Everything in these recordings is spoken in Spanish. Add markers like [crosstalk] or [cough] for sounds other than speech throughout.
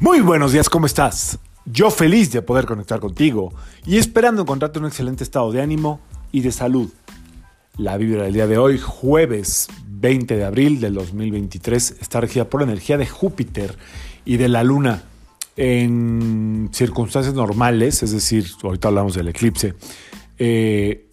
Muy buenos días, ¿cómo estás? Yo feliz de poder conectar contigo y esperando encontrarte un excelente estado de ánimo y de salud. La vibra del día de hoy, jueves 20 de abril del 2023, está regida por la energía de Júpiter y de la Luna. En circunstancias normales, es decir, ahorita hablamos del eclipse, eh,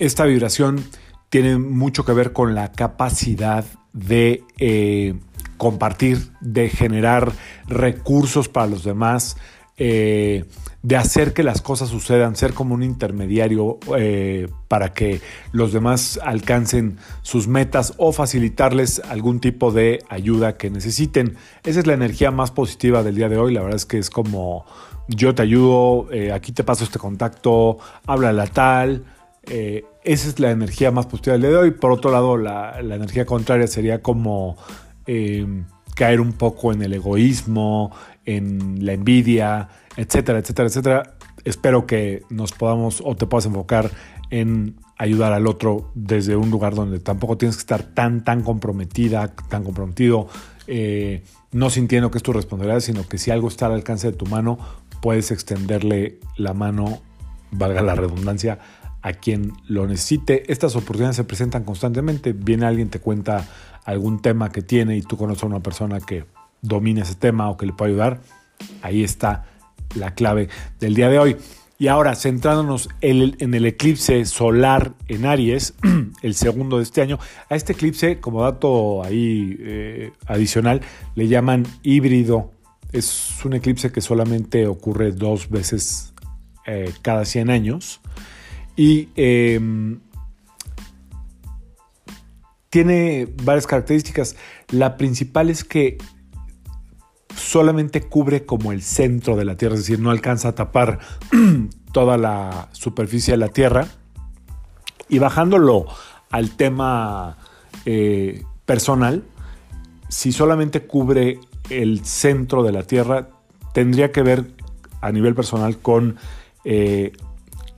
esta vibración tiene mucho que ver con la capacidad de... Eh, compartir, de generar recursos para los demás, eh, de hacer que las cosas sucedan, ser como un intermediario eh, para que los demás alcancen sus metas o facilitarles algún tipo de ayuda que necesiten. Esa es la energía más positiva del día de hoy. La verdad es que es como yo te ayudo, eh, aquí te paso este contacto, háblala tal. esa es la energía más positiva del día de hoy. Por otro lado, la, la energía contraria sería como eh, caer un poco en el egoísmo, en la envidia, etcétera, etcétera, etcétera. Espero que nos podamos o te puedas enfocar en ayudar al otro desde un lugar donde tampoco tienes que estar tan, tan comprometida, tan comprometido, eh, no sintiendo que es tu responsabilidad, sino que si algo está al alcance de tu mano, puedes extenderle la mano, valga la redundancia, a quien lo necesite. Estas oportunidades se presentan constantemente. Viene alguien, te cuenta algún tema que tiene y tú conoces a una persona que domina ese tema o que le puede ayudar, ahí está la clave del día de hoy. Y ahora, centrándonos en el eclipse solar en Aries, [clears throat] el segundo de este año, a este eclipse, como dato ahí eh, adicional, le llaman híbrido. Es un eclipse que solamente ocurre dos veces eh, cada 100 años. Y em, tiene varias características. La principal es que solamente cubre como el centro de la Tierra, es decir, no alcanza a tapar [clears throat] toda la superficie de la Tierra. Y bajándolo al tema eh, personal, si solamente cubre el centro de la Tierra, tendría que ver a nivel personal con eh,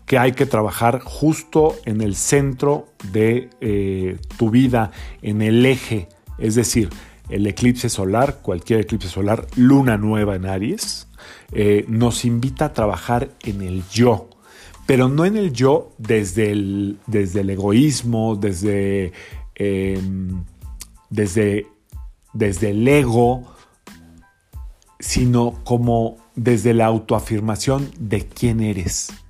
que hay que trabajar justo en el centro de eh, tu vida, en el eje, es decir, el eclipse solar, cualquier eclipse solar, luna nueva en Aries, eh, nos invita a trabajar en el yo, pero no en el yo desde el, desde el egoísmo, desde, em, desde, desde el ego, sino como desde la autoafirmación de quién eres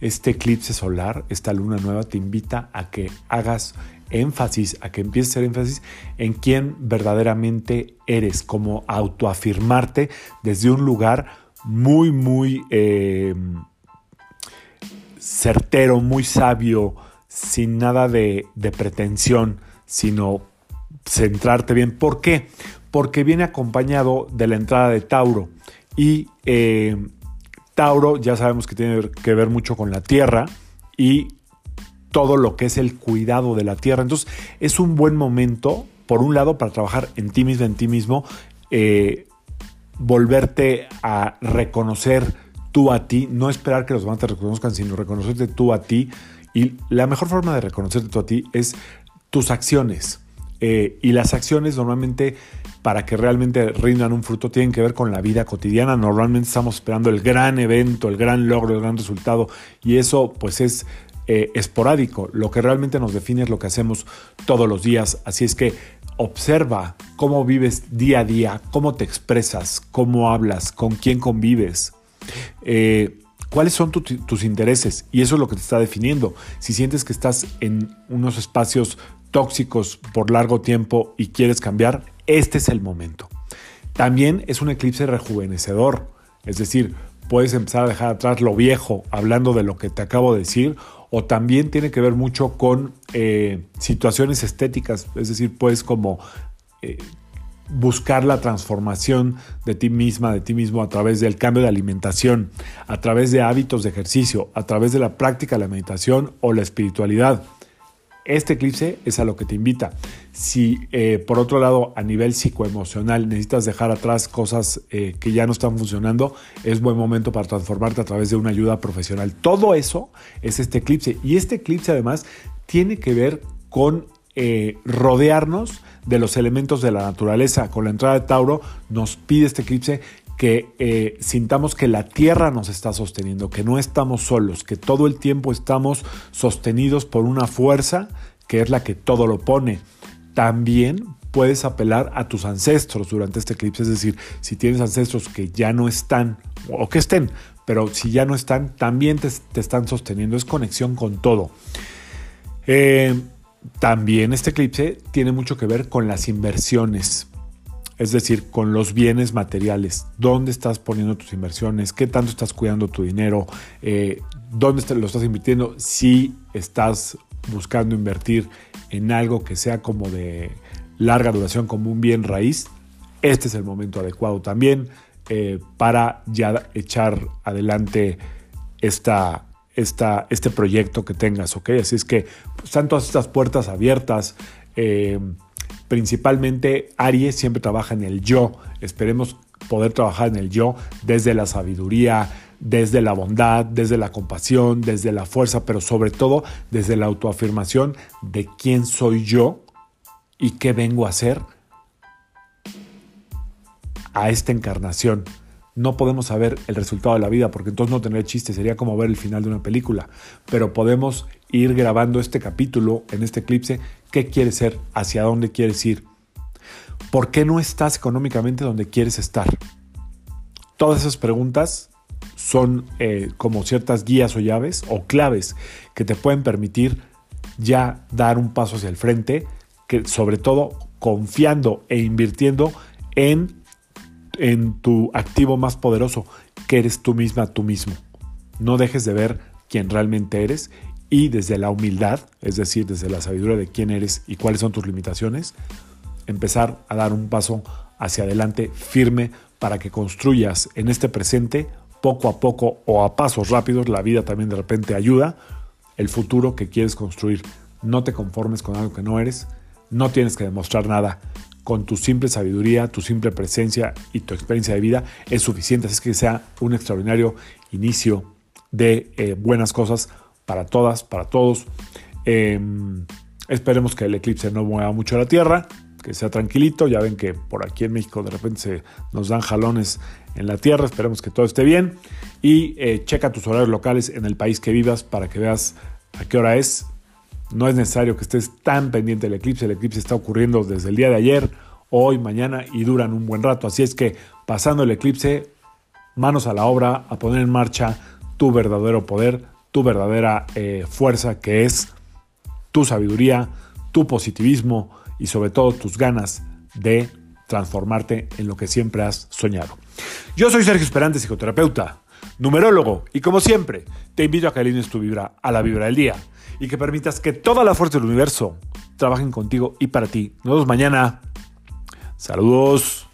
este eclipse solar, esta luna nueva, te invita a que hagas énfasis, a que empieces a hacer énfasis en quién verdaderamente eres, como autoafirmarte desde un lugar muy, muy eh, certero, muy sabio, sin nada de, pretensión, sino centrarte bien. ¿Por qué? Porque viene acompañado de la entrada de Tauro y eh, Tauro ya sabemos que tiene que ver mucho con la tierra y todo lo que es el cuidado de la tierra. Entonces es un buen momento, por un lado, para trabajar en ti mismo, en ti mismo, eh, volverte a reconocer tú a ti, no esperar que los demás te reconozcan, sino reconocerte tú a ti. Y la mejor forma de reconocerte tú a ti es tus acciones. Eh, y las acciones normalmente para que realmente rindan un fruto tienen que ver con la vida cotidiana. Normalmente estamos esperando el gran evento, el gran logro, el gran resultado y eso pues es eh, esporádico. Lo que realmente nos define es lo que hacemos todos los días. Así es que observa cómo vives día a día, cómo te expresas, cómo hablas, con quién convives. Eh, cuáles son tus intereses y eso es lo que te está definiendo. Si sientes que estás en unos espacios tóxicos por largo tiempo y quieres cambiar, este es el momento. También es un eclipse rejuvenecedor, es decir, puedes empezar a dejar atrás lo viejo hablando de lo que te acabo de decir, o también tiene que ver mucho con eh, situaciones estéticas, es decir, puedes como eh, buscar la transformación de ti misma, de ti mismo a través del cambio de alimentación, a través de hábitos de ejercicio, a través de la práctica de la meditación o la espiritualidad. Este eclipse es a lo que te invita. Si eh, por otro lado a nivel psicoemocional necesitas dejar atrás cosas eh, que ya no están funcionando, es buen momento para transformarte a través de una ayuda profesional. Todo eso es este eclipse. Y este eclipse además tiene que ver con eh, rodearnos de los elementos de la naturaleza. Con la entrada de Tauro nos pide este eclipse que eh, sintamos que la tierra nos está sosteniendo, que no estamos solos, que todo el tiempo estamos sostenidos por una fuerza que es la que todo lo pone. También puedes apelar a tus ancestros durante este eclipse, es decir, si tienes ancestros que ya no están o que estén, pero si ya no están, también te, están sosteniendo, es conexión con todo. Eh, también este eclipse tiene mucho que ver con las inversiones, es decir, con los bienes materiales. ¿Dónde estás poniendo tus inversiones? ¿Qué tanto estás cuidando tu dinero? Eh, ¿Dónde lo estás invirtiendo? Si estás buscando invertir en algo que sea como de larga duración, como un bien raíz, este es el momento adecuado también eh, para ya echar adelante esta, esta, este proyecto que tengas, ¿ok? Así es que pues, están todas estas puertas abiertas. Eh, principalmente Aries siempre trabaja en el yo. Esperemos poder trabajar en el yo desde la sabiduría, desde la bondad, desde la compasión, desde la fuerza, pero sobre todo desde la autoafirmación de quién soy yo y qué vengo a hacer a esta encarnación. No podemos saber el resultado de la vida porque entonces no tener chiste, sería como ver el final de una película, pero podemos ir grabando este capítulo en este eclipse, qué quieres ser, hacia dónde quieres ir, por qué no estás económicamente donde quieres estar. Todas esas preguntas son eh, como ciertas guías o llaves o claves que te pueden permitir ya dar un paso hacia el frente, que sobre todo confiando e invirtiendo en en tu activo más poderoso, que eres tú misma, tú mismo. No dejes de ver quién realmente eres y desde la humildad, es decir, desde la sabiduría de quién eres y cuáles son tus limitaciones, empezar a dar un paso hacia adelante firme para que construyas en este presente poco a poco o a pasos rápidos, la vida también de repente ayuda, el futuro que quieres construir. No te conformes con algo que no eres, no tienes que demostrar nada con tu simple sabiduría, tu simple presencia y tu experiencia de vida es suficiente. Así que sea un extraordinario inicio de eh, buenas cosas para todas, para todos. Em, esperemos que el eclipse no mueva mucho la Tierra, que sea tranquilito. Ya ven que por aquí en México de repente se nos dan jalones en la Tierra. Esperemos que todo esté bien. Y eh, checa tus horarios locales en el país que vivas para que veas a qué hora es no es necesario que estés tan pendiente del eclipse. El eclipse está ocurriendo desde el día de ayer, hoy, mañana y duran un buen rato. Así es que pasando el eclipse, manos a la obra, a poner en marcha tu verdadero poder, tu verdadera eh, fuerza que es tu sabiduría, tu positivismo y sobre todo tus ganas de transformarte en lo que siempre has soñado. Yo soy Sergio Esperante, psicoterapeuta, numerólogo y como siempre te invito a que alines tu vibra a la vibra del día y que permitas que toda la fuerza del universo trabajen contigo y para ti. Nos vemos mañana. Saludos.